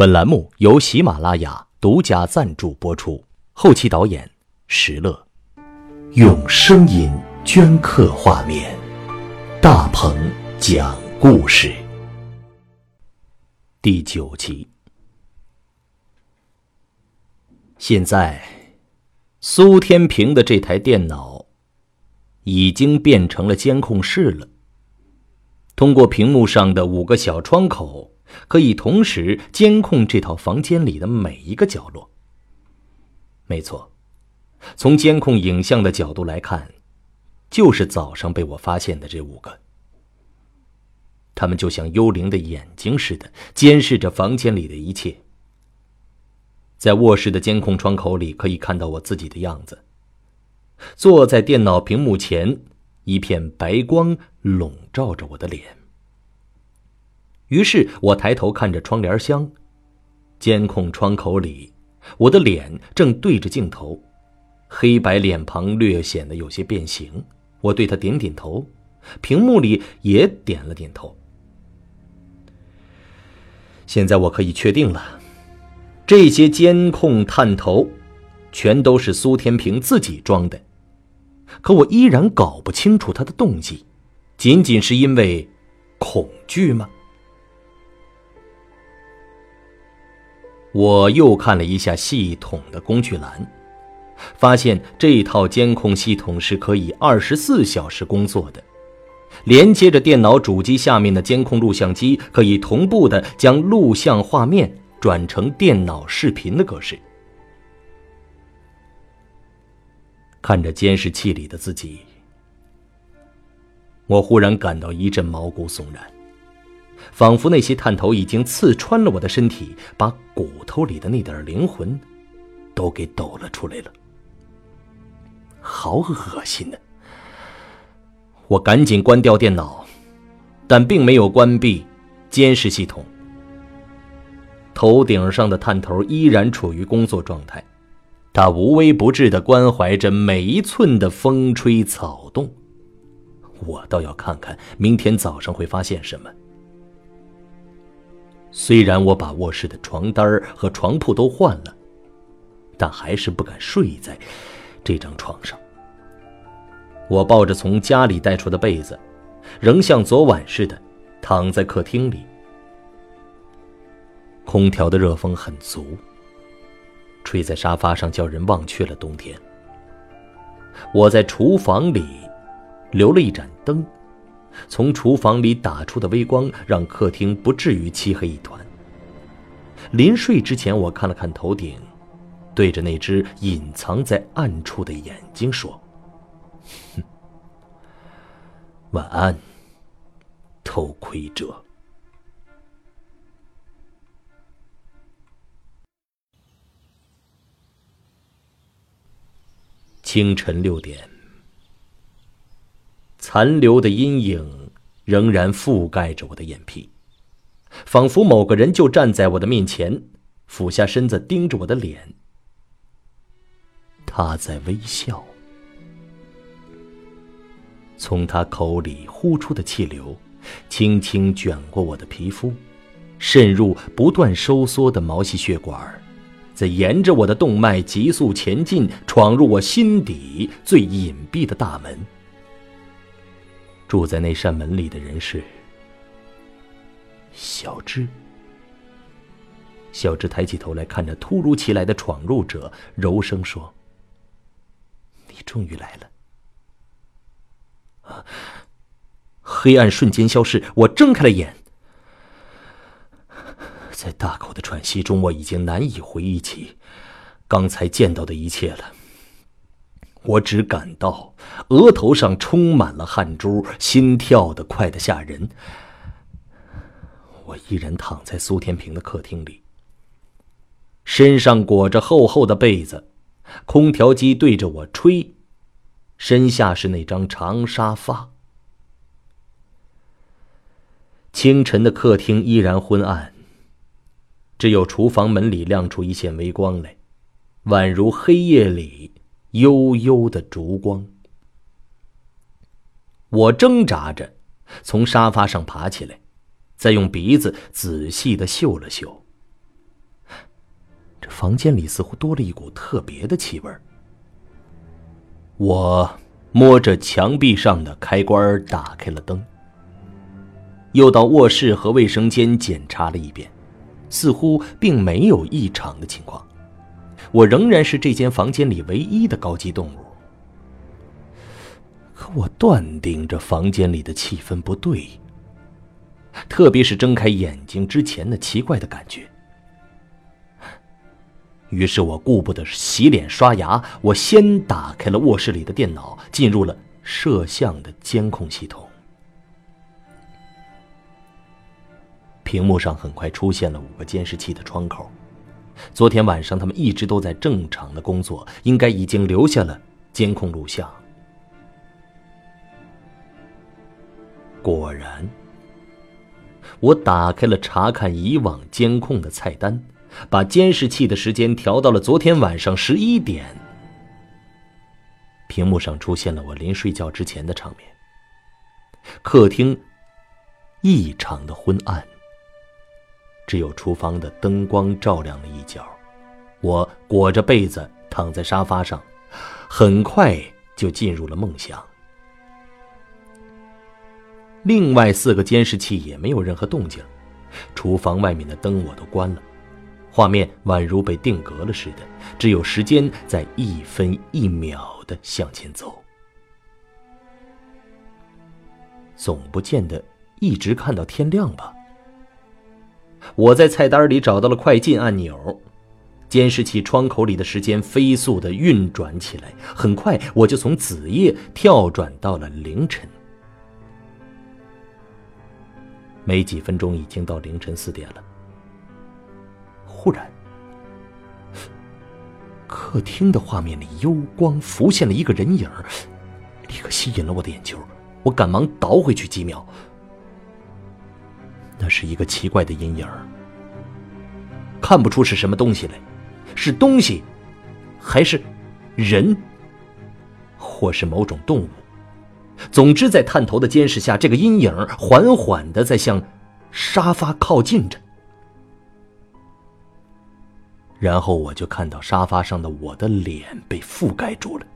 本栏目由喜马拉雅独家赞助播出，后期导演石乐，用声音镌刻画面，大鹏讲故事。第九集。现在，苏天平的这台电脑已经变成了监控室了。通过屏幕上的五个小窗口。可以同时监控这套房间里的每一个角落。没错，从监控影像的角度来看，就是早上被我发现的这五个。他们就像幽灵的眼睛似的，监视着房间里的一切。在卧室的监控窗口里，可以看到我自己的样子，坐在电脑屏幕前，一片白光笼罩着我的脸。于是我抬头看着窗帘箱，监控窗口里，我的脸正对着镜头，黑白脸庞略显得有些变形。我对他点点头，屏幕里也点了点头。现在我可以确定了，这些监控探头，全都是苏天平自己装的。可我依然搞不清楚他的动机，仅仅是因为恐惧吗？我又看了一下系统的工具栏，发现这套监控系统是可以二十四小时工作的，连接着电脑主机下面的监控录像机，可以同步的将录像画面转成电脑视频的格式。看着监视器里的自己，我忽然感到一阵毛骨悚然。仿佛那些探头已经刺穿了我的身体，把骨头里的那点灵魂都给抖了出来了，好恶心呢！我赶紧关掉电脑，但并没有关闭监视系统。头顶上的探头依然处于工作状态，它无微不至的关怀着每一寸的风吹草动。我倒要看看明天早上会发现什么。虽然我把卧室的床单和床铺都换了，但还是不敢睡在这张床上。我抱着从家里带出的被子，仍像昨晚似的躺在客厅里。空调的热风很足，吹在沙发上，叫人忘却了冬天。我在厨房里留了一盏灯。从厨房里打出的微光，让客厅不至于漆黑一团。临睡之前，我看了看头顶，对着那只隐藏在暗处的眼睛说：“哼，晚安，偷窥者。”清晨六点。残留的阴影仍然覆盖着我的眼皮，仿佛某个人就站在我的面前，俯下身子盯着我的脸。他在微笑，从他口里呼出的气流，轻轻卷过我的皮肤，渗入不断收缩的毛细血管，再沿着我的动脉急速前进，闯入我心底最隐蔽的大门。住在那扇门里的人是小智。小智抬起头来看着突如其来的闯入者，柔声说：“你终于来了。”啊！黑暗瞬间消失，我睁开了眼，在大口的喘息中，我已经难以回忆起刚才见到的一切了。我只感到额头上充满了汗珠，心跳的快得吓人。我依然躺在苏天平的客厅里，身上裹着厚厚的被子，空调机对着我吹，身下是那张长沙发。清晨的客厅依然昏暗，只有厨房门里亮出一线微光来，宛如黑夜里。悠悠的烛光，我挣扎着从沙发上爬起来，再用鼻子仔细的嗅了嗅，这房间里似乎多了一股特别的气味。我摸着墙壁上的开关，打开了灯，又到卧室和卫生间检查了一遍，似乎并没有异常的情况。我仍然是这间房间里唯一的高级动物。可我断定这房间里的气氛不对，特别是睁开眼睛之前的奇怪的感觉。于是我顾不得洗脸刷牙，我先打开了卧室里的电脑，进入了摄像的监控系统。屏幕上很快出现了五个监视器的窗口，昨天晚上他们一直都在正常的工作，应该已经留下了监控录像。果然，我打开了查看以往监控的菜单。把监视器的时间调到了昨天晚上十一点。屏幕上出现了我临睡觉之前的场面。客厅异常的昏暗，只有厨房的灯光照亮了一角。我裹着被子躺在沙发上，很快就进入了梦乡。另外四个监视器也没有任何动静，厨房外面的灯我都关了。画面宛如被定格了似的，只有时间在一分一秒的向前走。总不见得一直看到天亮吧？我在菜单里找到了快进按钮，监视器窗口里的时间飞速的运转起来，很快我就从子夜跳转到了凌晨。没几分钟，已经到凌晨四点了。忽然，客厅的画面里幽光浮现了一个人影，立刻吸引了我的眼球。我赶忙倒回去几秒，那是一个奇怪的阴影，看不出是什么东西来，是东西，还是人，或是某种动物？总之，在探头的监视下，这个阴影缓缓的在向沙发靠近着。然后我就看到沙发上的我的脸被覆盖住了，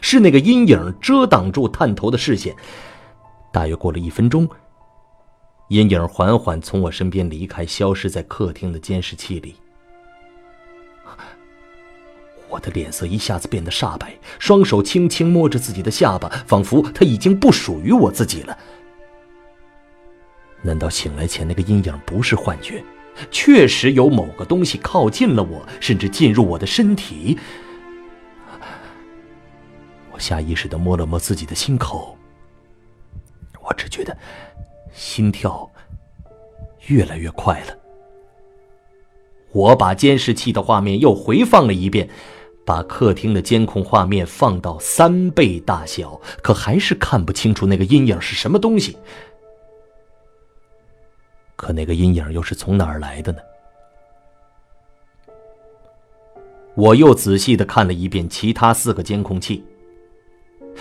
是那个阴影遮挡住探头的视线。大约过了一分钟，阴影缓缓从我身边离开，消失在客厅的监视器里。我的脸色一下子变得煞白，双手轻轻摸着自己的下巴，仿佛他已经不属于我自己了。难道醒来前那个阴影不是幻觉？确实有某个东西靠近了我，甚至进入我的身体。我下意识的摸了摸自己的心口，我只觉得心跳越来越快了。我把监视器的画面又回放了一遍，把客厅的监控画面放到三倍大小，可还是看不清楚那个阴影是什么东西。可那个阴影又是从哪儿来的呢？我又仔细的看了一遍其他四个监控器，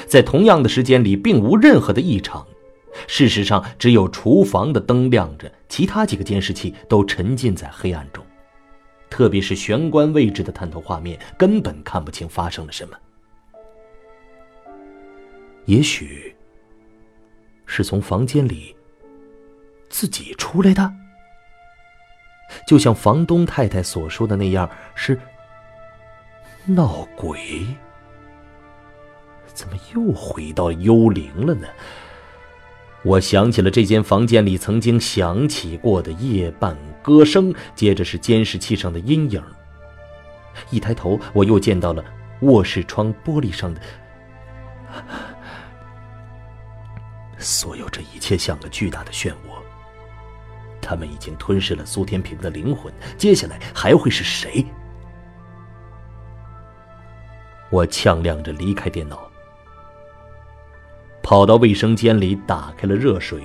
在同样的时间里，并无任何的异常。事实上，只有厨房的灯亮着，其他几个监视器都沉浸在黑暗中。特别是玄关位置的探头画面，根本看不清发生了什么。也许是从房间里。自己出来的，就像房东太太所说的那样，是闹鬼。怎么又回到幽灵了呢？我想起了这间房间里曾经响起过的夜半歌声，接着是监视器上的阴影。一抬头，我又见到了卧室窗玻璃上的。所有这一切像个巨大的漩涡。他们已经吞噬了苏天平的灵魂，接下来还会是谁？我呛亮着离开电脑，跑到卫生间里，打开了热水，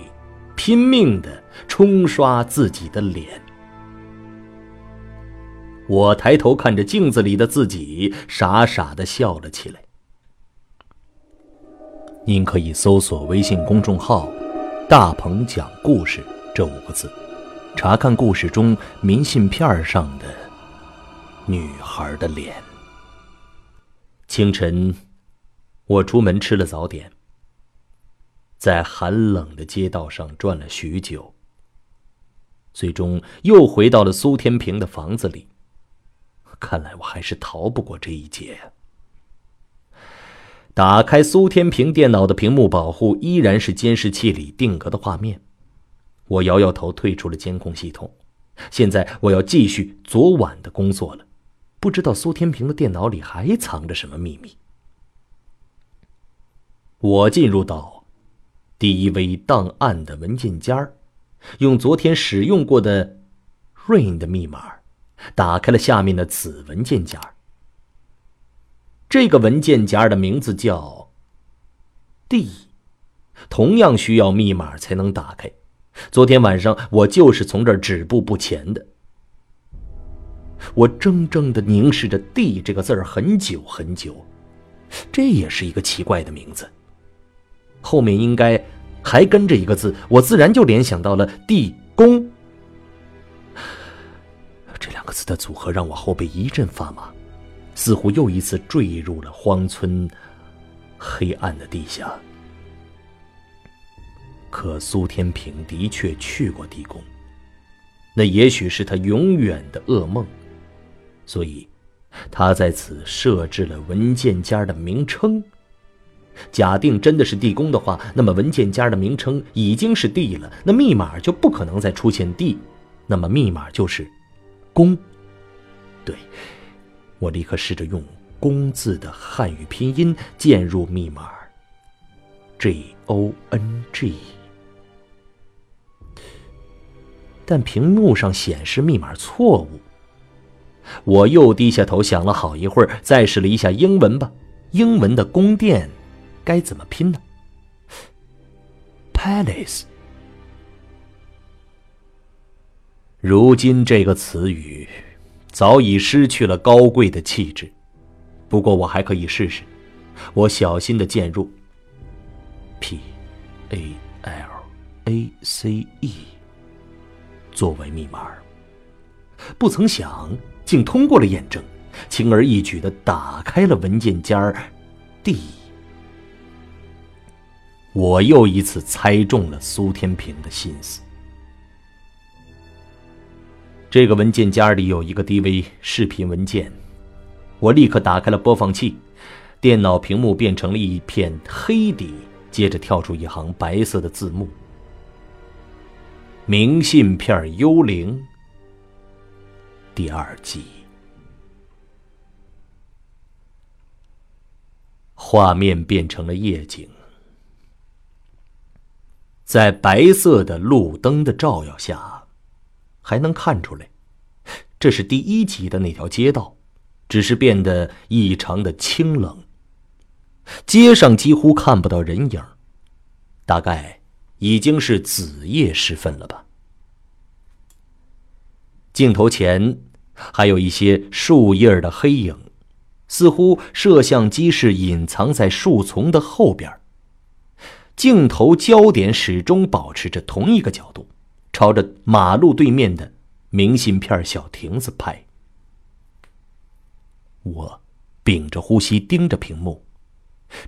拼命的冲刷自己的脸。我抬头看着镜子里的自己，傻傻的笑了起来。您可以搜索微信公众号“大鹏讲故事”这五个字。查看故事中明信片上的女孩的脸。清晨，我出门吃了早点，在寒冷的街道上转了许久，最终又回到了苏天平的房子里。看来我还是逃不过这一劫。打开苏天平电脑的屏幕保护，依然是监视器里定格的画面。我摇摇头，退出了监控系统。现在我要继续昨晚的工作了。不知道苏天平的电脑里还藏着什么秘密。我进入到 DV 档案的文件夹用昨天使用过的 Rain 的密码打开了下面的子文件夹。这个文件夹的名字叫 D，同样需要密码才能打开。昨天晚上我就是从这儿止步不前的。我怔怔的凝视着 “D” 这个字儿很久很久，这也是一个奇怪的名字。后面应该还跟着一个字，我自然就联想到了地宫。这两个字的组合让我后背一阵发麻，似乎又一次坠入了荒村黑暗的地下。可苏天平的确去过地宫，那也许是他永远的噩梦。所以，他在此设置了文件夹的名称。假定真的是地宫的话，那么文件夹的名称已经是地了，那密码就不可能再出现地，那么密码就是宫。对，我立刻试着用“宫”字的汉语拼音键入密码，G O N G，但屏幕上显示密码错误。我又低下头想了好一会儿，再试了一下英文吧。英文的宫殿该怎么拼呢？Palace。如今这个词语早已失去了高贵的气质，不过我还可以试试。我小心的键入 P A L A C E 作为密码，不曾想。竟通过了验证，轻而易举的打开了文件夹 D。我又一次猜中了苏天平的心思。这个文件夹里有一个 DV 视频文件，我立刻打开了播放器，电脑屏幕变成了一片黑底，接着跳出一行白色的字幕：“明信片幽灵。”第二季，画面变成了夜景，在白色的路灯的照耀下，还能看出来，这是第一集的那条街道，只是变得异常的清冷。街上几乎看不到人影，大概已经是子夜时分了吧。镜头前。还有一些树叶的黑影，似乎摄像机是隐藏在树丛的后边。镜头焦点始终保持着同一个角度，朝着马路对面的明信片小亭子拍。我屏着呼吸盯着屏幕，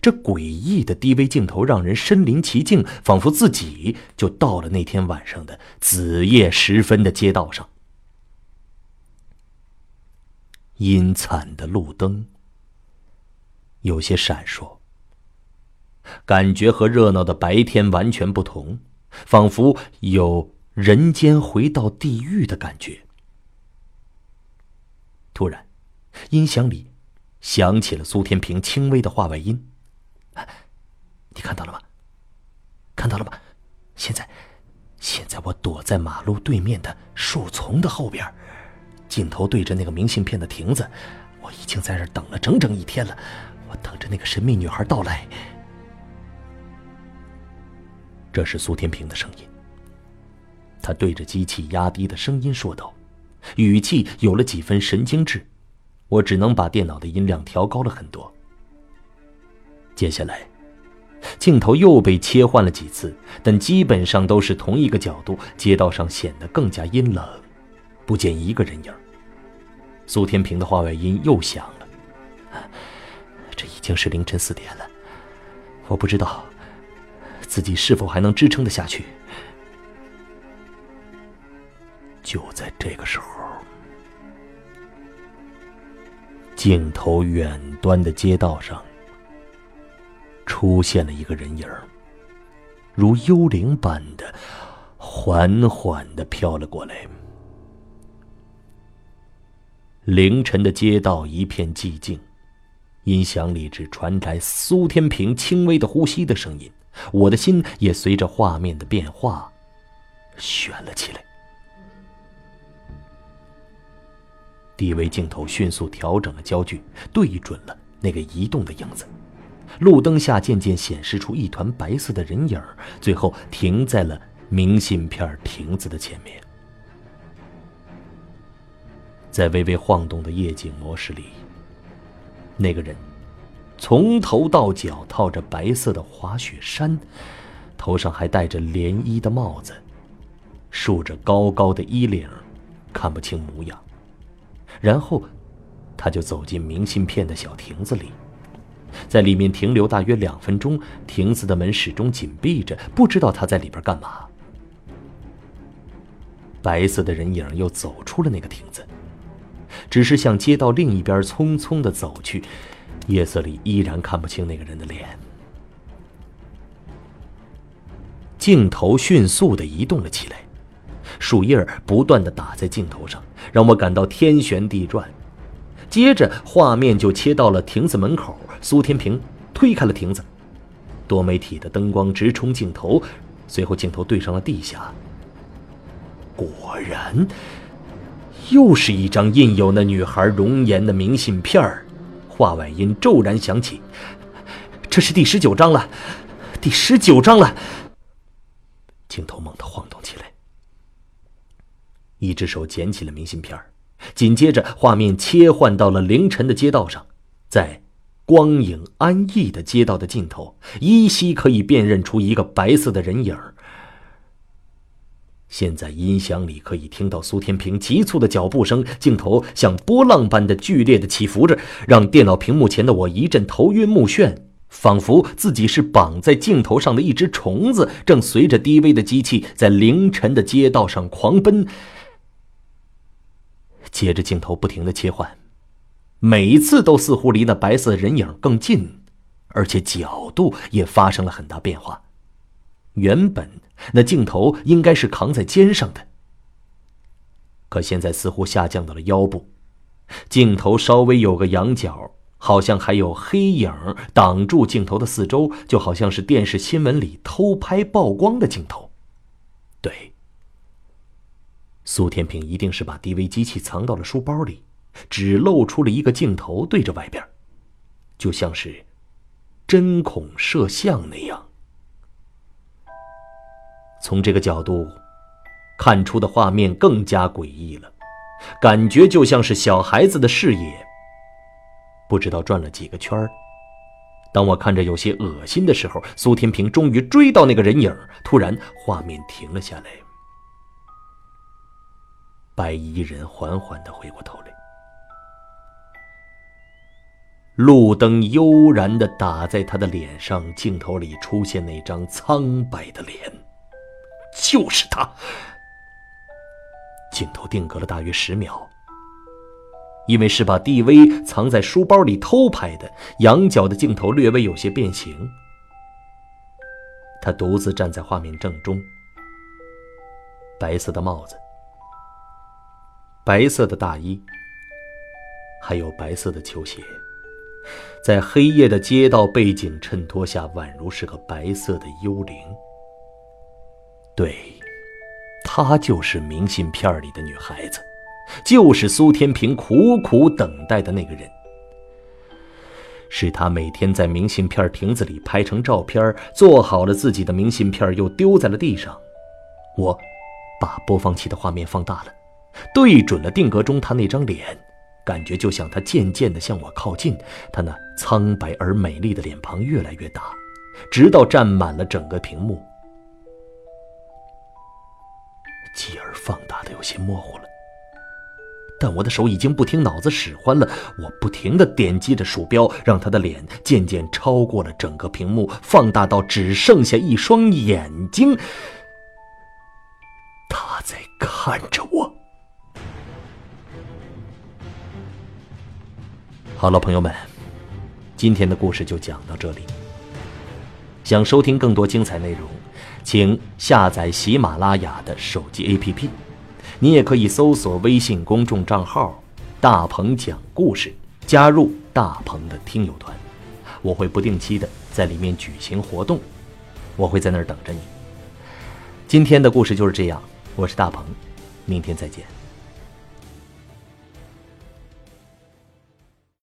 这诡异的低微镜头让人身临其境，仿佛自己就到了那天晚上的子夜时分的街道上。阴惨的路灯有些闪烁，感觉和热闹的白天完全不同，仿佛有人间回到地狱的感觉。突然，音响里响起了苏天平轻微的话外音：“你看到了吗？看到了吗？现在，现在我躲在马路对面的树丛的后边。”镜头对着那个明信片的亭子，我已经在这等了整整一天了。我等着那个神秘女孩到来。这是苏天平的声音。他对着机器压低的声音说道，语气有了几分神经质。我只能把电脑的音量调高了很多。接下来，镜头又被切换了几次，但基本上都是同一个角度。街道上显得更加阴冷。不见一个人影。苏天平的话外音又响了。这已经是凌晨四点了，我不知道自己是否还能支撑得下去。就在这个时候，镜头远端的街道上出现了一个人影如幽灵般的缓缓的飘了过来。凌晨的街道一片寂静。音响里只传来苏天平轻微的呼吸的声音，我的心也随着画面的变化悬了起来。低微镜头迅速调整了焦距，对准了那个移动的影子。路灯下渐渐显示出一团白色的人影，最后停在了明信片亭子的前面。在微微晃动的夜景模式里。那个人从头到脚套着白色的滑雪衫，头上还戴着连衣的帽子，竖着高高的衣领，看不清模样。然后，他就走进明信片的小亭子里，在里面停留大约两分钟。亭子的门始终紧闭着，不知道他在里边干嘛。白色的人影又走出了那个亭子。只是向街道另一边匆匆的走去，夜色里依然看不清那个人的脸。镜头迅速的移动了起来，树叶不断的打在镜头上，让我感到天旋地转。接着画面就切到了亭子门口，苏天平推开了亭子，多媒体的灯光直冲镜头，随后镜头对上了地下，果然。又是一张印有那女孩容颜的明信片儿，话外音骤然响起：“这是第十九章了，第十九章了。”镜头猛地晃动起来，一只手捡起了明信片，紧接着画面切换到了凌晨的街道上，在光影安逸的街道的尽头，依稀可以辨认出一个白色的人影。现在音响里可以听到苏天平急促的脚步声，镜头像波浪般的剧烈的起伏着，让电脑屏幕前的我一阵头晕目眩，仿佛自己是绑在镜头上的一只虫子，正随着低微的机器在凌晨的街道上狂奔。接着镜头不停的切换，每一次都似乎离那白色人影更近，而且角度也发生了很大变化。原本。那镜头应该是扛在肩上的，可现在似乎下降到了腰部，镜头稍微有个仰角，好像还有黑影挡住镜头的四周，就好像是电视新闻里偷拍曝光的镜头。对，苏天平一定是把 DV 机器藏到了书包里，只露出了一个镜头对着外边，就像是针孔摄像那样。从这个角度看出的画面更加诡异了，感觉就像是小孩子的视野。不知道转了几个圈儿，当我看着有些恶心的时候，苏天平终于追到那个人影，突然画面停了下来。白衣人缓缓的回过头来，路灯悠然的打在他的脸上，镜头里出现那张苍白的脸。就是他。镜头定格了大约十秒，因为是把 DV 藏在书包里偷拍的，仰角的镜头略微有些变形。他独自站在画面正中，白色的帽子，白色的大衣，还有白色的球鞋，在黑夜的街道背景衬托下，宛如是个白色的幽灵。对，她就是明信片里的女孩子，就是苏天平苦苦等待的那个人。是他每天在明信片亭子里拍成照片，做好了自己的明信片，又丢在了地上。我把播放器的画面放大了，对准了定格中他那张脸，感觉就像他渐渐地向我靠近，他那苍白而美丽的脸庞越来越大，直到占满了整个屏幕。继而放大的有些模糊了。但我的手已经不听脑子使唤了。我不停的点击着鼠标，让他的脸渐渐超过了整个屏幕，放大到只剩下一双眼睛。他在看着我。好了，朋友们，今天的故事就讲到这里。想收听更多精彩内容，请下载喜马拉雅的手机 APP。你也可以搜索微信公众账号“大鹏讲故事”，加入大鹏的听友团。我会不定期的在里面举行活动，我会在那儿等着你。今天的故事就是这样，我是大鹏，明天再见。